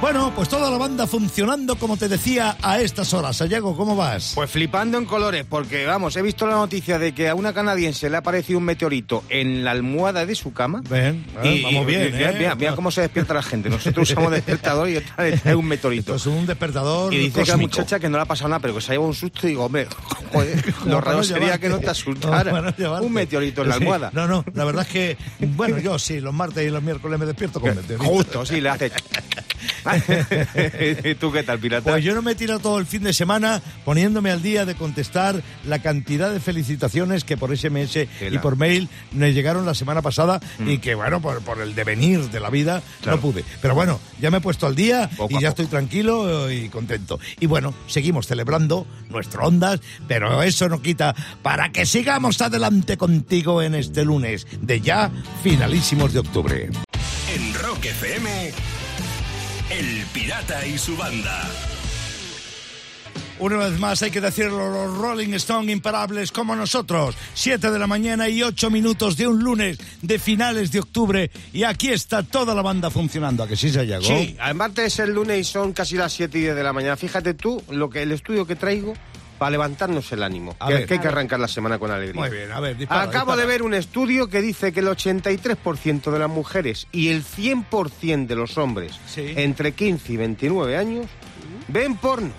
Bueno, pues toda la banda funcionando, como te decía, a estas horas. Sayago, ¿cómo vas? Pues flipando en colores, porque vamos, he visto la noticia de que a una canadiense le ha aparecido un meteorito en la almohada de su cama. Ven, eh, vamos bien, mira, ¿eh? mira, mira cómo se despierta la gente. Nosotros usamos despertador y esta vez es un meteorito. Es un despertador Y dice que la muchacha que no le ha pasado nada, pero que se ha llevado un susto y digo, hombre, joder, lo raro sería que no te asustara. No un meteorito en la Sí. almohada. No, no, la verdad es que, bueno, yo sí, los martes y los miércoles me despierto con meteoritos. Justo, sí, le hace. ¿Y ¿Tú qué tal, pirata? Pues yo no me he tirado todo el fin de semana poniéndome al día de contestar la cantidad de felicitaciones que por SMS y por mail me llegaron la semana pasada y que, bueno, por, por el devenir de la vida Claro. no pude. Pero bueno, ya me he puesto al día Poco y ya poco. estoy tranquilo y contento. Y bueno, seguimos celebrando nuestro Ondas, pero eso no quita para que sigamos adelante contigo en este lunes de ya finalísimos de octubre. En Rock FM, El Pirata y su banda. Una vez más hay que decirlo, los Rolling Stone imparables como nosotros. Siete de la mañana y ocho minutos de un lunes de finales de octubre y aquí está toda la banda funcionando. ¿A que sí se llegó? Sí, además es el lunes y son casi las 7 y 10 de la mañana. Fíjate tú lo que el estudio que traigo para levantarnos el ánimo. A que, ver. que hay que arrancar la semana con alegría. Muy bien, a ver, dispara, Acabo dispara. de ver un estudio que dice que el 83% de las mujeres y el 100% de los hombres Sí. entre 15 y 29 años ven porno.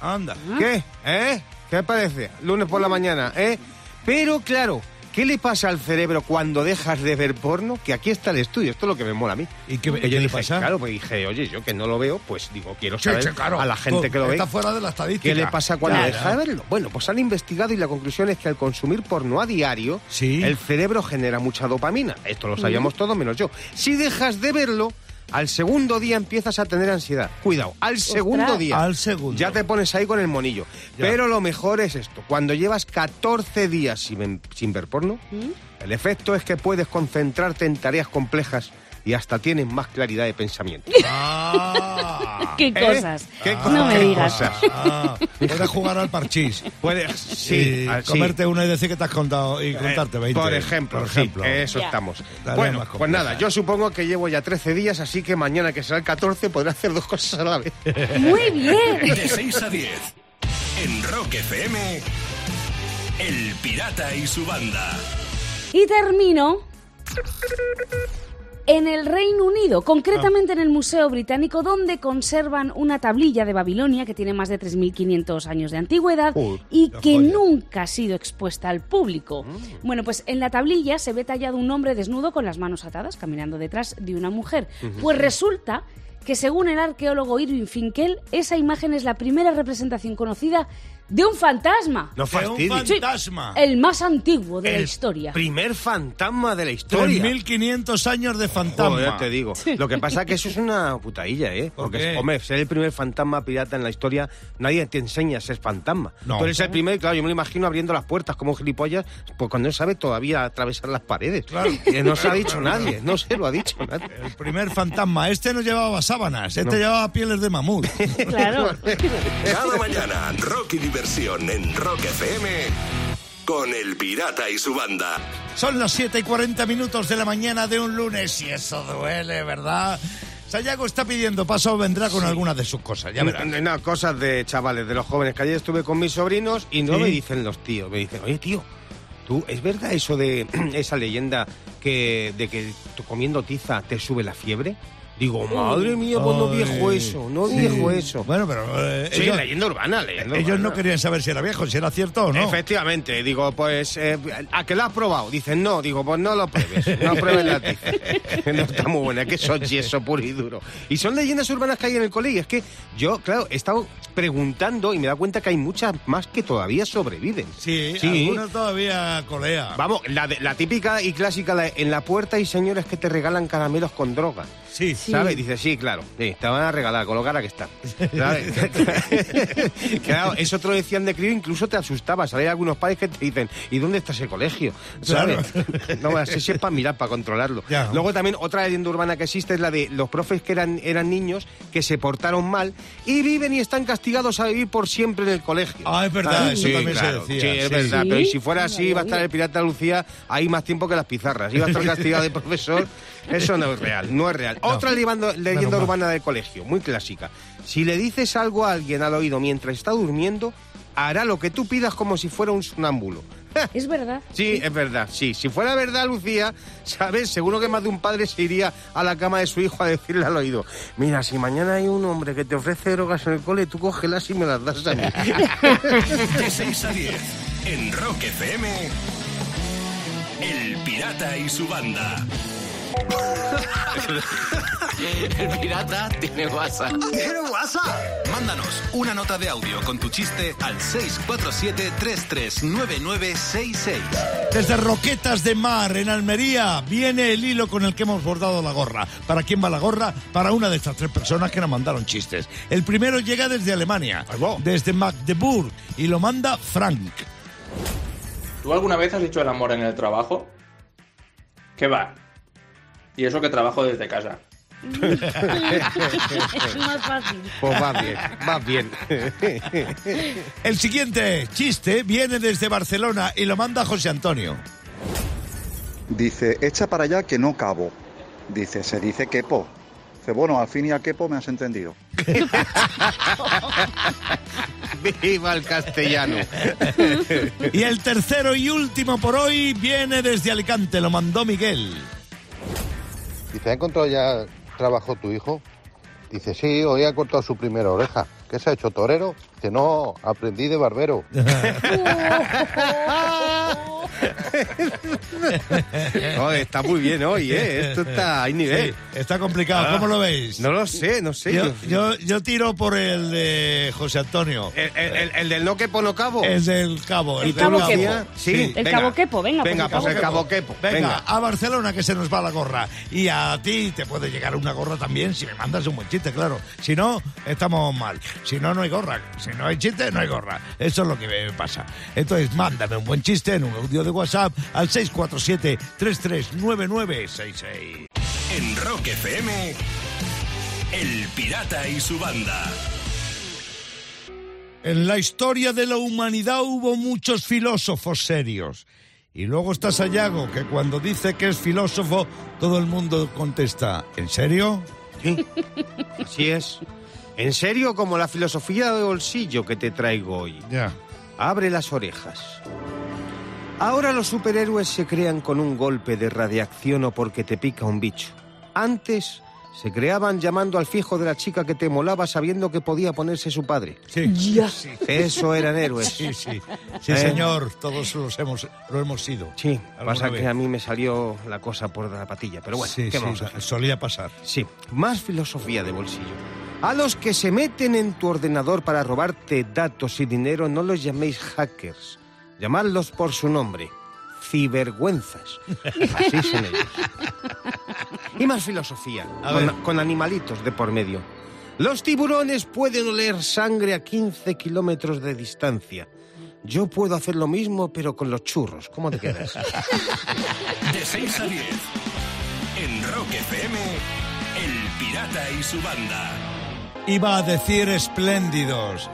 Anda. ¿Qué? ¿Eh? ¿Qué parece? Lunes por la mañana, ¿eh? Pero claro, ¿qué le pasa al cerebro cuando dejas de ver porno? Que aquí está el estudio, esto es lo que me mola a mí. ¿Y qué- le dije, pasa? Claro, pues dije, oye, yo que no lo veo, pues digo, quiero saber claro. a la gente que lo ve. Está fuera de la estadística. ¿Qué le pasa cuando Claro. deja de verlo? Bueno, pues han investigado y la conclusión es que al consumir porno a diario, Sí. el cerebro genera mucha dopamina. Esto lo sabíamos todos menos yo. Si dejas de verlo, al segundo día empiezas a tener ansiedad. Cuidado, al segundo día. Al segundo. Ya te pones ahí con el monillo. Ya. Pero lo mejor es esto. Cuando llevas 14 días sin, sin ver porno, el efecto es que puedes concentrarte en tareas complejas y hasta tienes más claridad de pensamiento. Ah. ¿Qué ¿Eh? cosas? ¿Qué no cosas? me ¿Qué digas. cosas? Ah, puedes jugar al parchís. Puedes, sí, ah, sí. comerte una y decir que te has contado y Eh, contarte 20. Por ejemplo, por sí, ejemplo. eso estamos. Bueno, pues nada, yo supongo que llevo ya 13 días, así que mañana que será el 14 podré hacer dos cosas a la vez. Muy bien. De 6 a 10. En Rock FM, El Pirata y su banda. Y termino en el Reino Unido, concretamente en el Museo Británico, donde conservan una tablilla de Babilonia que tiene más de 3.500 años de antigüedad Uy, y que joya. nunca ha sido expuesta al público. Bueno, pues en la tablilla se ve tallado un hombre desnudo con las manos atadas, caminando detrás de una mujer. Pues resulta que según el arqueólogo Irving Finkel, esa imagen es la primera representación conocida de un fantasma. No De un fantasma. El más antiguo de la historia. Primer fantasma de la historia. 3.500 años de fantasma. Joder, te digo. Lo que pasa es que eso es una putadilla, ¿eh? ¿Por Porque, qué? hombre, ser el primer fantasma pirata en la historia, nadie te enseña a ser fantasma. No. Tú eres el primero, y claro, yo me lo imagino abriendo las puertas como un gilipollas, pues cuando no sabe todavía atravesar las paredes. Claro. Que no se ha dicho nadie, no se lo ha dicho nadie. El primer fantasma. Este no llevaba sábanas, este llevaba pieles de mamut. Claro. Cada mañana, rock y diversión en Rock FM con El Pirata y su banda. Son las 7 y 40 minutos de la mañana de un lunes y eso duele, ¿verdad? Sayago está pidiendo paso, vendrá con algunas de sus cosas, ya verás. No, no, cosas de chavales, de los jóvenes, que ayer estuve con mis sobrinos y no Sí. me dicen los tíos, me dicen, oye tío, ¿tú, ¿es verdad eso de esa leyenda que, de que comiendo tiza te sube la fiebre? Digo, madre mía, pues no viejo eso, no sí. viejo eso. Bueno, pero eh, sí, ellos, leyenda urbana, leyenda ellos no querían saber si era viejo, si era cierto o no. Efectivamente, digo, pues, eh, ¿a que lo has probado? Dicen, no, digo, pues no lo pruebes, no pruebes la tiza. No está muy buena, que son yeso puro y duro. Y son leyendas urbanas que hay en el colegio. Es que yo, claro, he estado preguntando y me he dado cuenta que hay muchas más que todavía sobreviven. Sí, Sí. algunos todavía colea. Vamos, la, de- la típica y clásica, la- en la puerta hay señores que te regalan caramelos con droga. Sí. Sí. ¿Sabes? Dice, sí, claro, sí, te van a regalar, con lo cara que está. ¿Sabes? claro, eso te lo decían de crío, incluso te asustabas. Hay algunos padres que te dicen, ¿y dónde está ese colegio? ¿Sabes? No, bueno, si es para mirar, para controlarlo. Ya. Luego también otra leyenda urbana que existe es la de los profes que eran, eran niños que se portaron mal y viven y están castigados a vivir por siempre en el colegio. Ah, es verdad, eso sí, también se claro, decía, Sí, es verdad. Pero si fuera No así, iba a estar el pirata Lucía ahí más tiempo que las pizarras. Iba a estar castigado de profesor. Eso no es real, no es real. Otra leyenda, leyenda urbana del colegio, muy clásica. Si le dices algo a alguien al oído mientras está durmiendo, hará lo que tú pidas como si fuera un sonámbulo. Es verdad. Sí, es verdad, sí. Si fuera verdad, Lucía, ¿sabes? Seguro que más de un padre se iría a la cama de su hijo a decirle al oído, mira, si mañana hay un hombre que te ofrece drogas en el cole, tú cógelas y me las das a mí. De 6 a 10 en Rock FM. El Pirata y su banda. El pirata tiene WhatsApp. ¿Tiene WhatsApp? Mándanos una nota de audio con tu chiste al 647-339966. Desde Roquetas de Mar, en Almería, viene el hilo con el que hemos bordado la gorra. ¿Para quién va la gorra? Para una de estas tres personas que nos mandaron chistes. El primero llega desde Alemania, desde Magdeburg, y lo manda Frank. ¿Tú alguna vez has hecho el amor en el trabajo? ¿Qué va? Y eso que trabajo desde casa. Es más fácil. Pues va bien, va bien. El siguiente chiste viene desde Barcelona y lo manda José Antonio. Dice, echa para allá que no cabo. Dice, se dice quepo. Dice, bueno, al fin y al quepo me has entendido. Viva el castellano. Y el tercero y último por hoy viene desde Alicante, lo mandó Miguel. Dice, ¿ha encontrado ya trabajo tu hijo? Dice, sí, hoy ha cortado su primera oreja. ¿Qué se ha hecho, torero? Dice, no, aprendí de barbero. No, está muy bien hoy, ¿eh? Esto está, hay nivel. Sí, está complicado, ¿cómo lo veis? No lo sé, no sé. Yo, yo, yo tiro por el de José Antonio. El, el- el- el del no que pono cabo. El del cabo. ¿Y El cabo. hacías? Sí. El venga. cabo quepo, venga, pues Venga, el pues cabo el cabo quepo. Venga, Venga. a Barcelona que se nos va la gorra. Y a ti te puede llegar una gorra también si me mandas un buen chiste, claro. Si no, estamos mal. Si no, no hay gorra. Si no hay chiste, no hay gorra. Eso es lo que me pasa. Entonces, mándame un buen chiste en un audio de WhatsApp al 647-339966. En Rock FM. El Pirata y su banda. En la historia de la humanidad hubo muchos filósofos serios. Y luego está Sayago, que cuando dice que es filósofo, todo el mundo contesta, ¿en serio? Sí, así es. En serio, como la filosofía de bolsillo que te traigo hoy. Ya. Abre las orejas. Ahora los superhéroes se crean con un golpe de radiación o porque te pica un bicho. Antes se creaban llamando al fijo de la chica que te molaba sabiendo que podía ponerse su padre. Sí. Ya. Eso eran héroes. Sí, sí. Sí, Eh. señor, todos los hemos, lo hemos sido. Sí, pasa vez. que a mí me salió la cosa por la patilla, pero bueno, sí, ¿qué sí, vamos a hacer? solía pasar. Sí, más filosofía de bolsillo. A los que se meten en tu ordenador para robarte datos y dinero no los llaméis hackers. Llamadlos por su nombre. Cibergüenzas. Así son ellos. Y más filosofía, con animalitos de por medio. Los tiburones pueden oler sangre a 15 kilómetros de distancia. Yo puedo hacer lo mismo, pero con los churros. ¿Cómo te quedas? De 6 a 10. En Rock FM. El Pirata y su banda. Iba a decir espléndidos,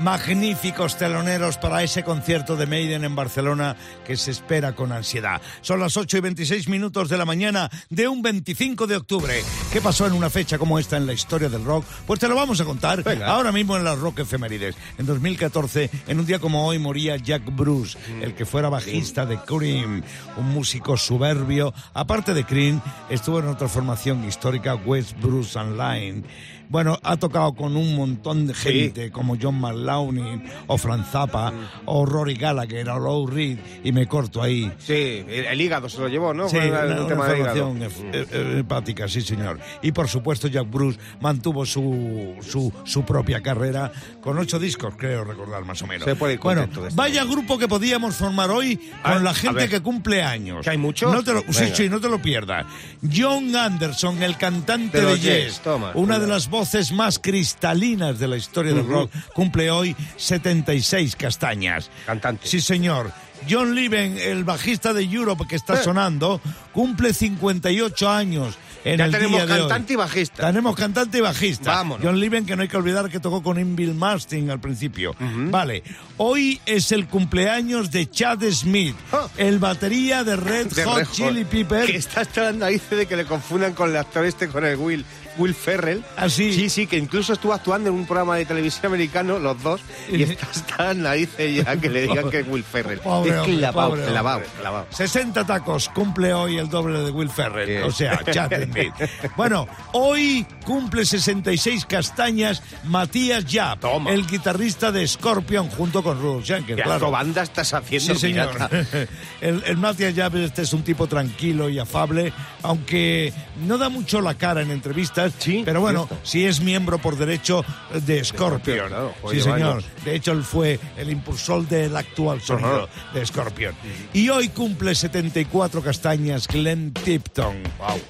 magníficos teloneros para ese concierto de Maiden en Barcelona que se espera con ansiedad. Son las 8 y 26 minutos de la mañana de un 25 de octubre. ¿Qué pasó en una fecha como esta en la historia del rock? Pues te lo vamos a contar ahora mismo en las Rock Efemérides. En 2014, en un día como hoy, moría Jack Bruce, el que fuera bajista de Cream, un músico soberbio. Aparte de Cream, estuvo en otra formación histórica, West Bruce and Line. Bueno, ha tocado con un montón de gente, como John Marley Launin o Frank Zappa o Rory Gallagher o Lou Reed y me corto ahí. Sí, el, hígado se lo llevó, ¿no? Sí, una, un una tema hígado. formación hep- eh, eh, hepática, sí señor. Y por supuesto Jack Bruce mantuvo su, su, su propia carrera con ocho discos, creo recordar más o menos. Se puede ir bueno, de esto. vaya grupo que podíamos formar hoy con la gente que cumple años. ¿Que hay muchos? No te lo, sí, sí, no te lo pierdas. John Anderson, el cantante De de, Yes, toma, una de las voces más cristalinas de la historia del Ujú. rock, cumple hoy 76 castañas. Cantante. Sí, señor. John Liven, el bajista de Europe que está Eh. sonando, cumple 58 años en Ya el tenemos día de hoy. cantante y bajista. Tenemos cantante y bajista. Vámonos. John Liven, que no hay que olvidar que tocó con Inville Mastin al principio. Vale. Hoy es el cumpleaños de Chad Smith, Ah. el batería de Red De Hot Chili Peppers. Que está hasta las narices de que le confundan con el actor este, con el Will, Will Ferrell. ¿Ah, sí? Sí, que incluso estuvo actuando en un programa de televisión americano, los dos, y está las narices ya que le digan que es Will Ferrell. Pobre es clavado, pobre clavado, clavado. 60 tacos, cumple hoy el doble de Will Ferrell, o sea, Chad. Bueno, hoy cumple 66 castañas Matías Yap, Toma. el guitarrista de Scorpion junto con Ruth Jenkins, ¿Qué claro. banda estás haciendo, Sí, señor. El, el Matías Yap este es un tipo tranquilo y afable, aunque no da mucho la cara en entrevistas, Sí, pero bueno, cierto. sí es miembro por derecho de Scorpion. joder, sí, señor. años. De hecho, él fue el impulsor del actual sonido de Scorpion. Y hoy cumple 74 castañas Glenn Tipton,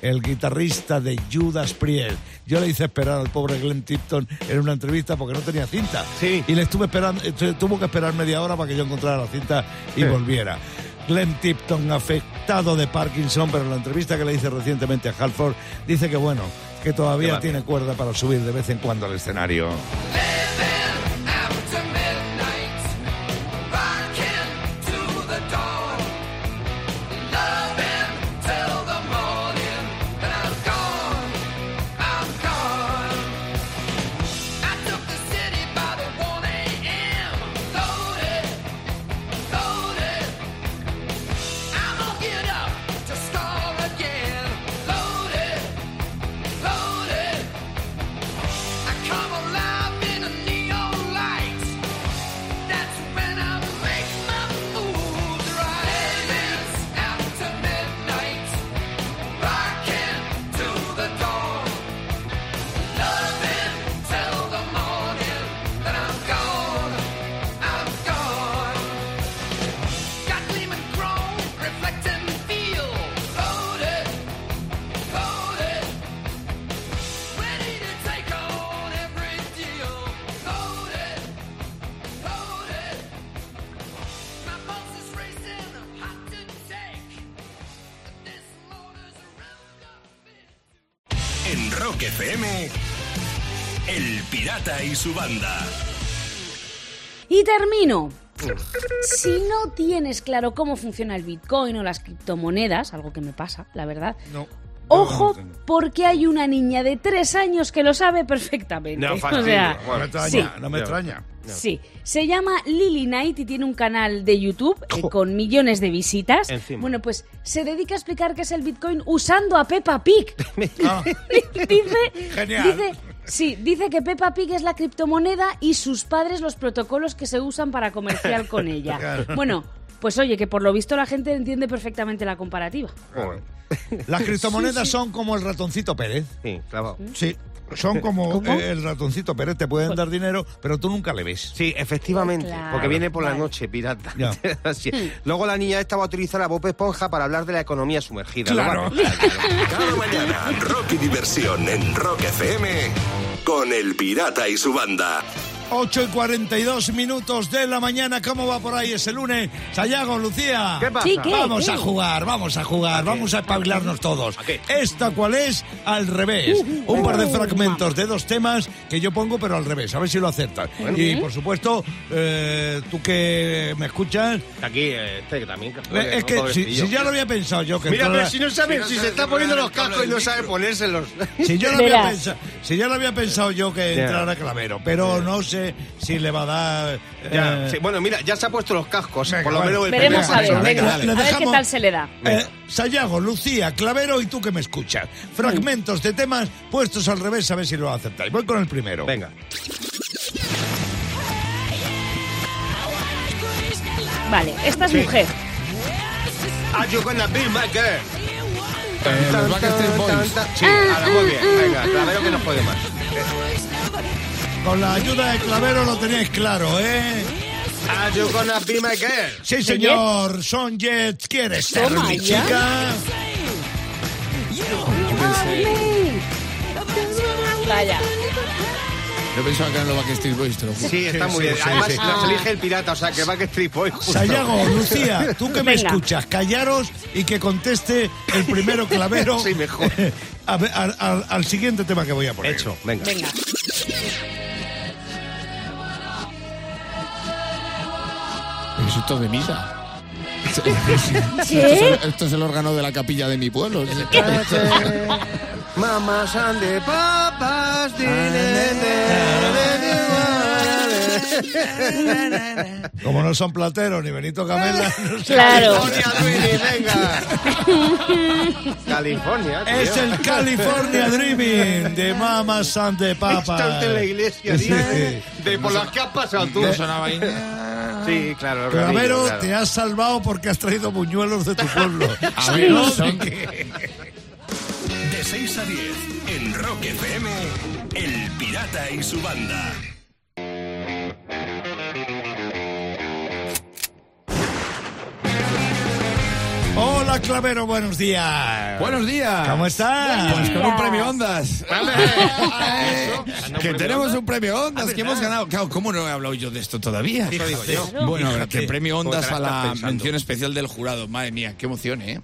el guitarrista de Judas Priest. Yo le hice esperar al pobre Glenn Tipton en una entrevista porque no tenía cinta. Sí. Y le estuve esperando, estu- tuvo que esperar media hora para que yo encontrara la cinta y Sí. volviera. Glenn Tipton, afectado de Parkinson, pero en la entrevista que le hice recientemente a Halford, dice que bueno, que todavía tiene cuerda para subir de vez en cuando al escenario. Y su banda. Y termino. Si no tienes claro cómo funciona el Bitcoin o las criptomonedas, algo que me pasa, la verdad, No. ojo porque hay una niña de tres años que lo sabe perfectamente. No, o sea, No me extraña, sí. no me Ya. extraña. Sí, se llama Lily Knight y tiene un canal de YouTube eh, con millones de visitas. Encima. Bueno, pues se dedica a explicar qué es el Bitcoin usando a Peppa Pig. Ah, dice, Genial. dice, sí, dice que Peppa Pig es la criptomoneda y sus padres los protocolos que se usan para comerciar con ella. Claro. Bueno, pues oye, que por lo visto la gente entiende perfectamente la comparativa. Joder. Las criptomonedas son como el ratoncito Pérez. Sí, clavado. Sí, son como ¿Cómo? eh, el ratoncito Pérez. Te pueden dar dinero, pero tú nunca le ves. Sí, efectivamente, Claro, porque viene por la noche, pirata. Así. Luego la niña esta va a utilizar a Bob Esponja para hablar de la economía sumergida. Claro. Claro. Cada mañana, rock y diversión en Rock FM con El Pirata y su banda. 8 y 42 minutos de la mañana. ¿Cómo va por ahí ese lunes? Sayago, Lucía. ¿Qué pasa? Sí, ¿qué? Vamos ¿Qué? a jugar, vamos a jugar, vamos a espabilarnos todos. ¿A qué? ¿Esta cuál es? Al revés. Un par de fragmentos de dos temas que yo pongo, pero al revés. A ver si lo aceptas. Y por supuesto, eh, tú que me escuchas, Aquí, eh, este que también. que eh, es ¿no? que si, ya lo había pensado yo que Mira, pero si no sabe, si se está poniendo los cascos y no sabe ponérselos. Si yo, lo había pensado, si yo lo había pensado yo que Ya. entrara Clavero, pero no sé si le va a dar... Ya, eh, sí, bueno, mira, ya se ha puesto los cascos. Venga, por lo bueno. menos el Veremos primer a ver, paso. venga, dale. Le a ver qué dejamos- tal se le da. Eh, Sayago, Lucía, Clavero y tú que me escuchas. Fragmentos de temas puestos al revés, a ver si lo aceptáis. Voy con el primero. Venga. Vale, esta es Sí. mujer. Are you gonna be my girl? Eh, los Backstreet Boys. Sí, ahora muy bien. Venga, clavero que nos puede más. Con la ayuda de Clavero lo tenéis claro, ¿eh? Are you gonna be my girl? Sí, señor. Son Jets. ¿Quieres ser Toma mi chica? Vaya. Yo pensaba que eran los Backstreet Boys, te lo juro. Sí, está muy bien. sí, Además, sí. nos elige el pirata, o sea, que va que Street Boy. justo. Sayago, Lucía, tú que me Venga. escuchas, callaros y que conteste el primero Clavero Sí, mejor. a al siguiente tema que voy a poner. Hecho, venga. Venga. Es esto de misa. ¿Qué? Esto, es el, esto es el órgano de la capilla de mi pueblo. Mamas and the papas. Como no son plateros ni Benito Camela, no sé. Claro. California, Dreaming, venga. California, tío. es el California Dreaming de Mamas and the Papas. Estás en la iglesia, Sí. dime, de por las que has pasado tú. No sonaba ahí. Sí, claro. el Clavero, claro. te has salvado porque has traído buñuelos de tu pueblo. A ver, no, son- De 6 a 10 en Rock FM, El Pirata y su banda. Hola, Clavero, buenos días. Buenos días. ¿Cómo estás? Pues con un premio Ondas. Eso. que tenemos un premio Ondas que hemos ganado. Claro, ¿cómo no he hablado yo de esto todavía? Bueno, Fíjate. que premio Ondas a la mención especial del jurado. Madre mía, qué emoción, ¿eh?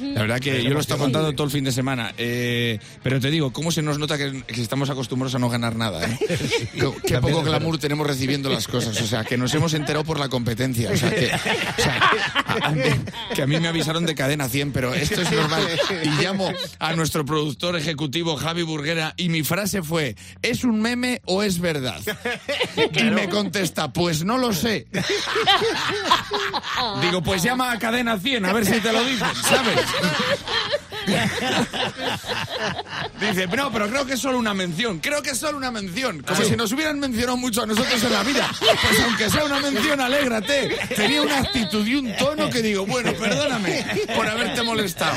La verdad que yo lo he estado contando todo el fin de semana. Eh, pero te digo, ¿cómo se nos nota que, que estamos acostumbrados a no ganar nada? ¿eh? Qué poco glamour tenemos recibiendo las cosas. O sea, que nos hemos enterado por la competencia. O sea, que, o sea, a- a- que a mí me avisaron de cadena 100, pero esto es normal. Y llamo a nuestro productor ejecutivo, Javi Burguera, y mi frase fue: ¿es un meme o es verdad? Y me contesta: Pues no lo sé. Digo, pues llama a cadena 100, a ver si te lo dicen, ¿sabes? Dice, no, pero creo que es solo una mención. Creo que es solo una mención. Como si nos hubieran mencionado mucho a nosotros en la vida. Pues aunque sea una mención, alégrate. Tenía una actitud y un tono que digo, bueno, perdóname por haberte molestado.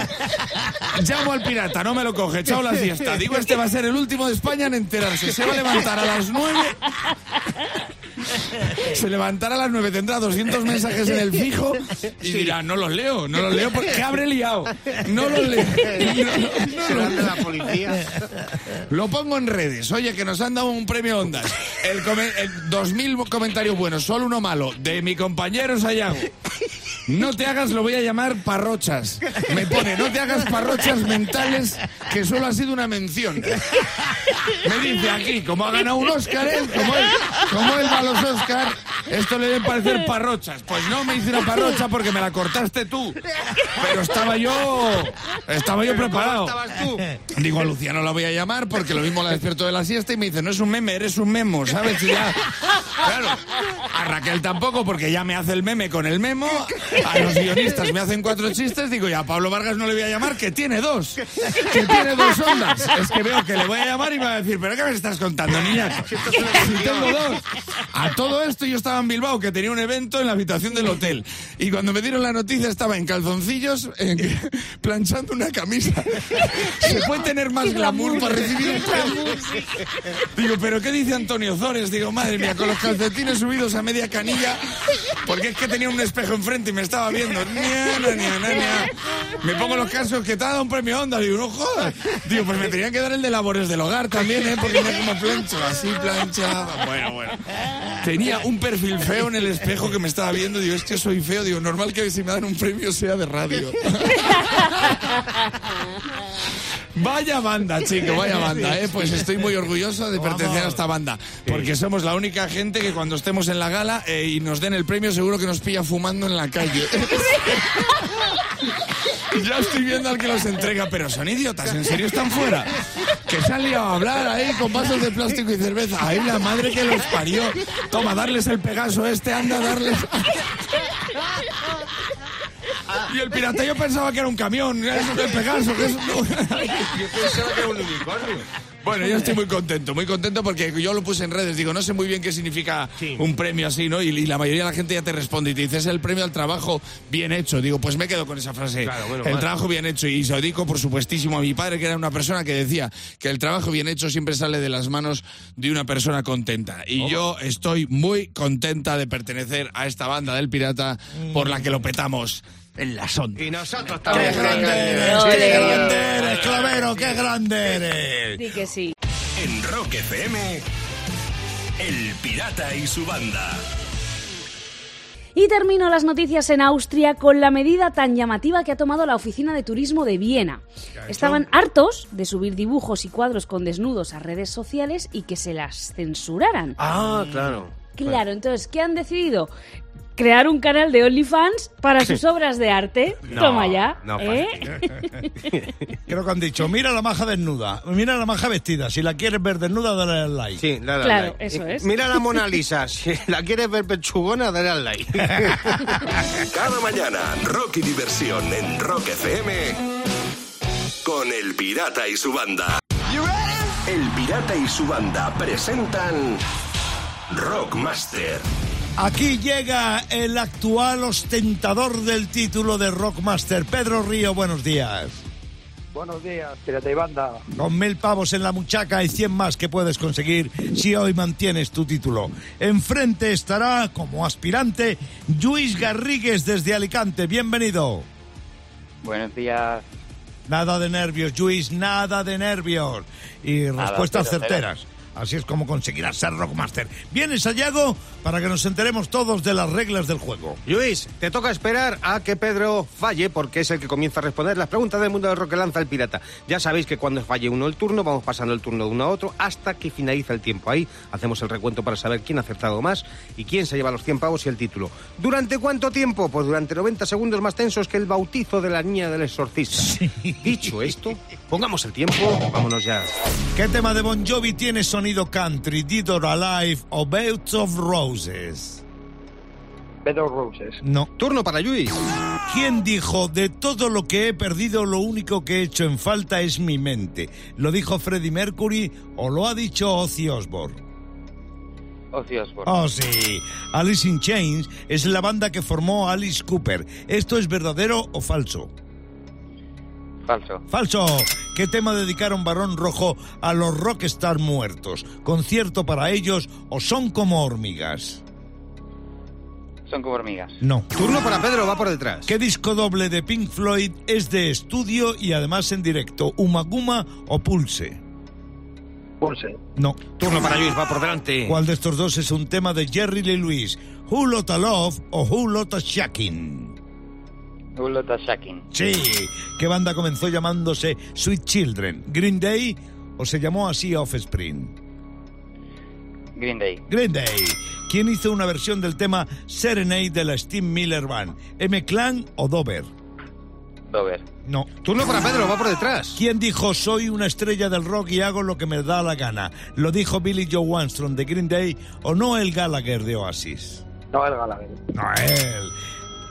Llamo al pirata, no me lo coge, echado la siesta. Digo, este va a ser el último de España en enterarse. Se va a levantar a las nueve. Se levantará a las nueve, tendrá 200 mensajes en el fijo y dirá, no los leo, no los leo porque habré liado. No los leo. No, no, la policía. lo pongo en redes. Oye, que nos han dado un premio Ondas. El, come- el 2000 comentarios buenos, solo uno malo. De mi compañero Sayago. No te hagas, lo voy a llamar parrochas. Me pone, no te hagas parrochas mentales, que solo ha sido una mención. Me dice aquí, como ha ganado un Oscar, él, como él, como él va a los Oscar, esto le debe parecer parrochas. Pues no me hice una parrocha porque me la cortaste tú. Pero estaba yo, estaba yo preparado. tú? Digo, a Luciano la voy a llamar porque lo mismo la despierto de la siesta y me dice, no es un meme, eres un memo, ¿sabes? Y ya, claro, a Raquel tampoco porque ya me hace el meme con el memo, a los guionistas me hacen cuatro chistes, digo, y a Pablo Vargas no le voy a llamar, que tiene dos, que tiene dos ondas. Es que veo que le voy a llamar y me va a decir, ¿pero qué me estás contando, niña? Si tengo dos. A todo esto yo estaba en Bilbao, que tenía un evento en la habitación del hotel. Y cuando me dieron la noticia estaba en calzoncillos, en- planchando una camisa. ¿Se puede tener más glamour para recibir un premio? Digo, ¿pero qué dice Antonio Zores? Digo, madre mía, con los calcetines subidos a media canilla, porque es que tenía un espejo enfrente y me estaba viendo. Ña, na, ña, na, ña. Me pongo los cascos que te ha dado un premio Onda. Digo, no jodas. Digo, pues me tenían que dar el de labores del hogar también, ¿eh? Porque mira como plancho, así plancha. Bueno, bueno. Tenía un perfil feo en el espejo que me estaba viendo. Digo, es que soy feo. Digo, normal que si me dan un premio sea de radio. Vaya banda, chico, vaya banda, ¿eh? Pues estoy muy orgulloso de pertenecer a esta banda. Porque somos la única gente que cuando estemos en la gala eh, y nos den el premio, seguro que nos pilla fumando en la calle. Ya estoy viendo al que los entrega, pero son idiotas, ¿en serio están fuera? Que se han liado a hablar ahí con vasos de plástico y cerveza. ¡Ay, la madre que los parió! Toma, darles el Pegaso este, anda, darles... Y el pirata yo pensaba que era un camión, eso del Pegaso, que no... Yo pensaba que era un unicornio. Bueno, yo estoy muy contento, muy contento porque yo lo puse en redes. Digo, no sé muy bien qué significa un premio así, ¿no? Y, y la mayoría de la gente ya te responde y te dice, es el premio al trabajo bien hecho. Digo, pues me quedo con esa frase. Claro, bueno, el vale. trabajo bien hecho. Y se lo dedico, por supuestísimo, a mi padre, que era una persona que decía que el trabajo bien hecho siempre sale de las manos de una persona contenta. Y yo estoy muy contenta de pertenecer a esta banda del pirata por la que lo petamos en la sonda. Y nosotros ¡Qué también. grande eres! ¡Qué grande eres, Clavero! ¡Qué grande eres! Di que sí. En Rock FM, El Pirata y su banda. Y termino las noticias en Austria con la medida tan llamativa que ha tomado la Oficina de Turismo de Viena. Estaban hartos de subir dibujos y cuadros con desnudos a redes sociales y que se las censuraran. Ah, claro. Claro, entonces, ¿qué han decidido? Crear un canal de OnlyFans para sus obras de arte. No, Toma ya. no, ¿eh? Creo que han dicho, mira la maja desnuda, mira la maja vestida. Si la quieres ver desnuda, dale al like. Sí, dale al Claro, like. eso es. Mira la Mona Lisa. Si la quieres ver pechugona, dale al like. Cada mañana, rock y diversión en Rock FM con El Pirata y su banda. El Pirata y su banda presentan Rockmaster. Aquí llega el actual ostentador del título de Rockmaster, Pedro Río. Buenos días. Buenos días, Pirata y Banda. Con mil pavos en la muchaca y cien más que puedes conseguir si hoy mantienes tu título. Enfrente estará, como aspirante, Luis Garrigues desde Alicante. Bienvenido. Buenos días. Nada de nervios, Luis, nada de nervios. Y Nada, respuestas cero. Así es como conseguirás ser Rockmaster. Bien ensayado para que nos enteremos todos de las reglas del juego. Luis, te toca esperar a que Pedro falle porque es el que comienza a responder las preguntas del mundo del rock que lanza el pirata. Ya sabéis que cuando falle uno el turno, vamos pasando el turno de uno a otro hasta que finaliza el tiempo. Ahí hacemos el recuento para saber quién ha acertado más y quién se lleva los 100 pavos y el título. ¿Durante cuánto tiempo? Pues durante 90 segundos más tensos que el bautizo de la niña del exorcista. Dicho esto, pongamos el tiempo, vámonos ya. ¿Qué tema de Bon Jovi tiene sonido country, Dead or Alive o Beds of Roses? Pedro Roses. No. Turno para Luis. ¿Quién dijo, de todo lo que he perdido, lo único que he hecho en falta es mi mente? ¿Lo dijo Freddie Mercury o lo ha dicho Ozzy Osbourne? Ozzy Osbourne. Oh, sí. Alice in Chains es la banda que formó Alice Cooper. ¿Esto es verdadero o falso? Falso. Falso. ¿Qué tema dedicaron Barón Rojo a los rockstar muertos? ¿Concierto para ellos o son como hormigas? Son como hormigas. No. Turno para Pedro, va por detrás. ¿Qué disco doble de Pink Floyd es de estudio y además en directo? ¿Umaguma o Pulse? Pulse. No. Turno para Luis, va por delante. ¿Cuál de estos dos es un tema de Jerry Lee Lewis? ¿Who Lotta Love o Who Lotta Shakin? Ulota Shakin. Sí. ¿Qué banda comenzó llamándose Sweet Children? ¿Green Day o se llamó así Offspring? Green Day. Green Day. ¿Quién hizo una versión del tema Serenade de la Steve Miller Band? ¿M. Clan o Dover? Dover. No. Turno para Pedro, va por detrás. ¿Quién dijo soy una estrella del rock y hago lo que me da la gana? ¿Lo dijo Billy Joe Armstrong de Green Day o Noel Gallagher de Oasis? No, el Gallagher. Noel.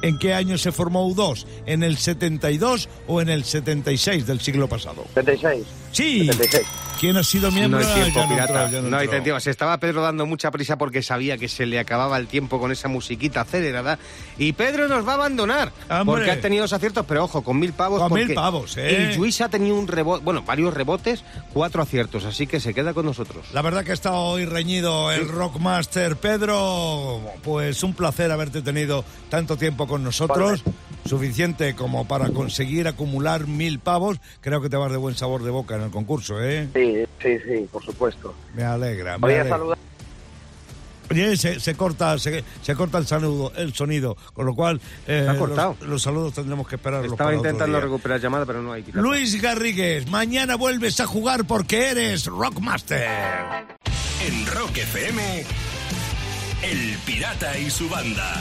¿En qué año se formó U2? ¿En el 72 o en el 76 del siglo pasado? 76. Sí. 76. ¿Quién ha sido No miembro? hay tiempo, Ya no pirata. entró, no hay tiempo. Se estaba Pedro dando mucha prisa porque sabía que se le acababa el tiempo con esa musiquita acelerada. Y Pedro nos va a abandonar. Hombre. Porque ha tenido dos aciertos, pero ojo, con mil pavos. Con mil pavos, ¿eh? Y Luis ha tenido un rebote, bueno, varios rebotes, cuatro aciertos. Así que se queda con nosotros. La verdad que ha estado hoy reñido el Rockmaster. Pedro, pues un placer haberte tenido tanto tiempo con nosotros. Suficiente como para conseguir acumular mil pavos. Creo que te vas de buen sabor de boca en el concurso, ¿eh? Sí, sí, sí, por supuesto. Me alegra. me Voy a saludar. Oye, se, se corta, se, se corta el saludo, el sonido, con lo cual eh, Se ha cortado. Los, los saludos tendremos que esperarlos Estaba para otro intentando día. recuperar llamada, pero no hay. pirata. Luis Garrigues, mañana vuelves a jugar porque eres Rockmaster. En Rock FM, El Pirata y su banda.